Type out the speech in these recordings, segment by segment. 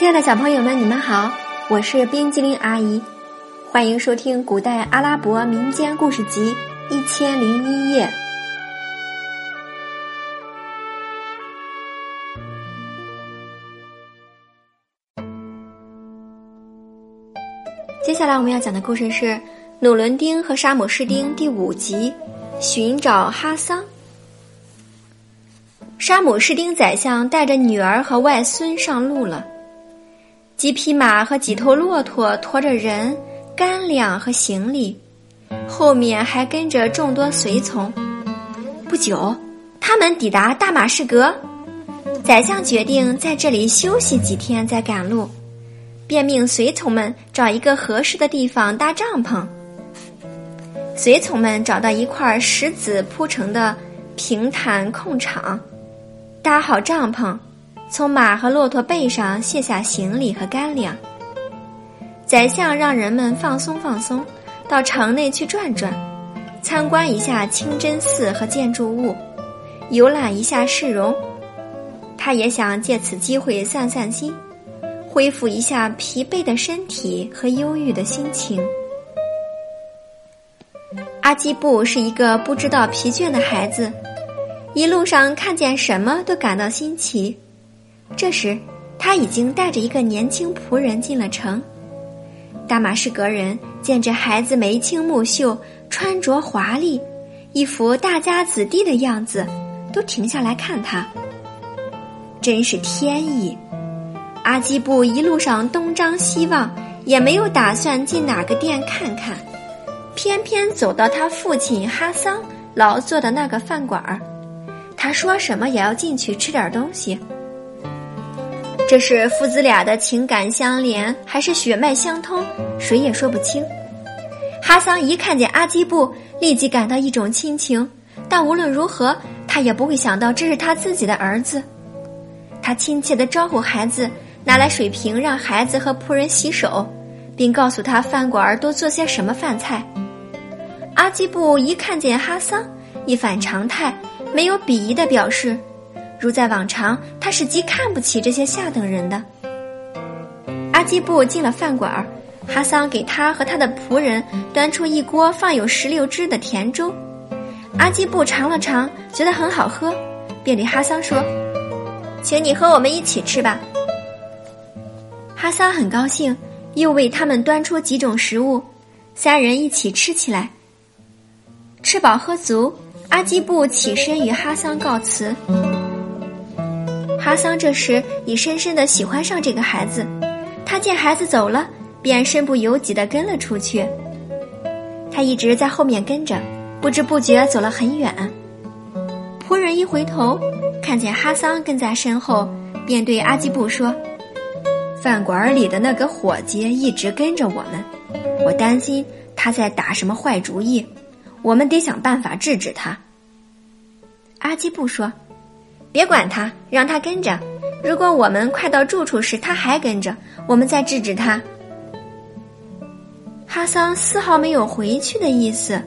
亲爱的小朋友们，你们好，我是冰激凌阿姨，欢迎收听古代阿拉伯民间故事集《一千零一夜》。接下来我们要讲的故事是《努伦丁和沙姆士丁》第五集《寻找哈桑》。沙姆士丁宰相带着女儿和外孙上路了。几匹马和几头骆驼驮着人、干粮和行李，后面还跟着众多随从。不久，他们抵达大马士革。宰相决定在这里休息几天再赶路，便命随从们找一个合适的地方搭帐篷。随从们找到一块石子铺成的平坦空场。搭好帐篷，从马和骆驼背上卸下行李和干粮。宰相让人们放松放松，到城内去转转，参观一下清真寺和建筑物，游览一下市容。他也想借此机会散散心，恢复一下疲惫的身体和忧郁的心情。阿基布是一个不知道疲倦的孩子。一路上看见什么都感到新奇。这时，他已经带着一个年轻仆人进了城。大马士革人见这孩子眉清目秀，穿着华丽，一副大家子弟的样子，都停下来看他。真是天意！阿基布一路上东张西望，也没有打算进哪个店看看，偏偏走到他父亲哈桑劳作的那个饭馆儿。他说什么也要进去吃点东西。这是父子俩的情感相连，还是血脉相通？谁也说不清。哈桑一看见阿基布，立即感到一种亲情，但无论如何，他也不会想到这是他自己的儿子。他亲切地招呼孩子拿来水瓶，让孩子和仆人洗手，并告诉他饭馆儿都做些什么饭菜。阿基布一看见哈桑，一反常态。没有鄙夷的表示，如在往常，他是极看不起这些下等人的。阿基布进了饭馆，哈桑给他和他的仆人端出一锅放有石榴汁的甜粥。阿基布尝了尝，觉得很好喝，便对哈桑说：“请你和我们一起吃吧。”哈桑很高兴，又为他们端出几种食物，三人一起吃起来。吃饱喝足。阿基布起身与哈桑告辞。哈桑这时已深深的喜欢上这个孩子，他见孩子走了，便身不由己的跟了出去。他一直在后面跟着，不知不觉走了很远。仆人一回头，看见哈桑跟在身后，便对阿基布说：“饭馆里的那个伙计一直跟着我们，我担心他在打什么坏主意。”我们得想办法制止他。阿基布说：“别管他，让他跟着。如果我们快到住处时他还跟着，我们再制止他。”哈桑丝毫没有回去的意思，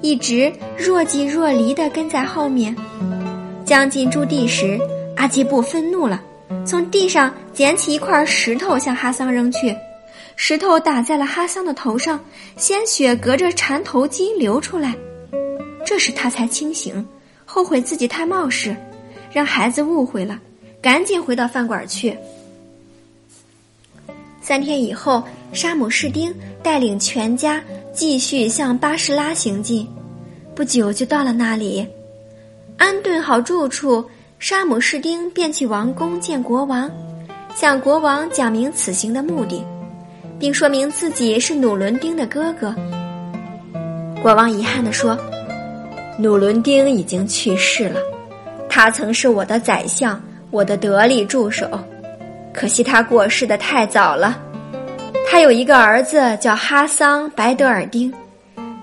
一直若即若离的跟在后面。将近驻地时，阿基布愤怒了，从地上捡起一块石头向哈桑扔去。石头打在了哈桑的头上，鲜血隔着缠头巾流出来。这时他才清醒，后悔自己太冒失，让孩子误会了，赶紧回到饭馆去。三天以后，沙姆士丁带领全家继续向巴士拉行进，不久就到了那里。安顿好住处，沙姆士丁便去王宫见国王，向国王讲明此行的目的。并说明自己是努伦丁的哥哥。国王遗憾地说：“努伦丁已经去世了，他曾是我的宰相，我的得力助手。可惜他过世的太早了。他有一个儿子叫哈桑·白德尔丁，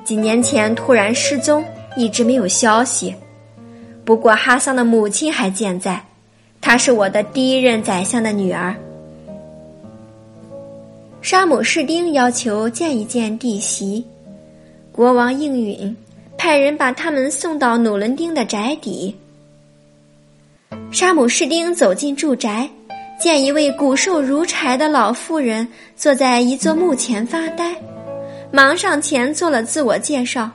几年前突然失踪，一直没有消息。不过哈桑的母亲还健在，她是我的第一任宰相的女儿。”沙姆士丁要求见一见弟媳，国王应允，派人把他们送到努伦丁的宅邸。沙姆士丁走进住宅，见一位骨瘦如柴的老妇人坐在一座墓前发呆，忙上前做了自我介绍。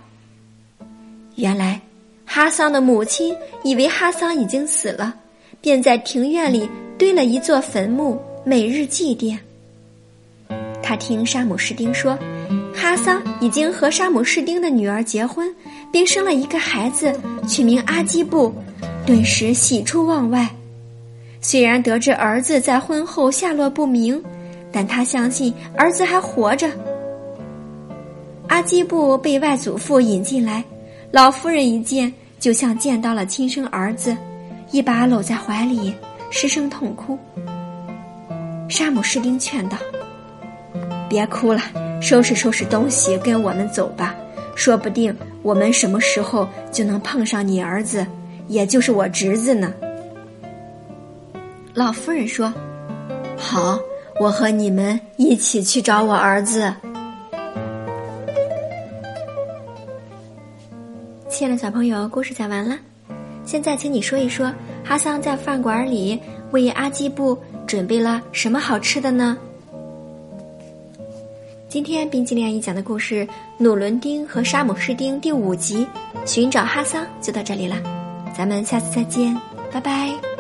原来，哈桑的母亲以为哈桑已经死了，便在庭院里堆了一座坟墓，每日祭奠。他听沙姆士丁说，哈桑已经和沙姆士丁的女儿结婚，并生了一个孩子，取名阿基布，顿时喜出望外。虽然得知儿子在婚后下落不明，但他相信儿子还活着。阿基布被外祖父引进来，老夫人一见就像见到了亲生儿子，一把搂在怀里，失声痛哭。沙姆士丁劝道：“别哭了，收拾收拾东西，跟我们走吧。说不定我们什么时候就能碰上你儿子，也就是我侄子呢。”老夫人说：“好，我和你们一起去找我儿子。”亲爱的小朋友，故事讲完了。现在，请你说一说，哈桑在饭馆里为阿基布准备了什么好吃的呢？今天冰激凌阿姨讲的故事《努伦丁和沙姆士丁》第五集《寻找哈桑》就到这里了，咱们下次再见，拜拜。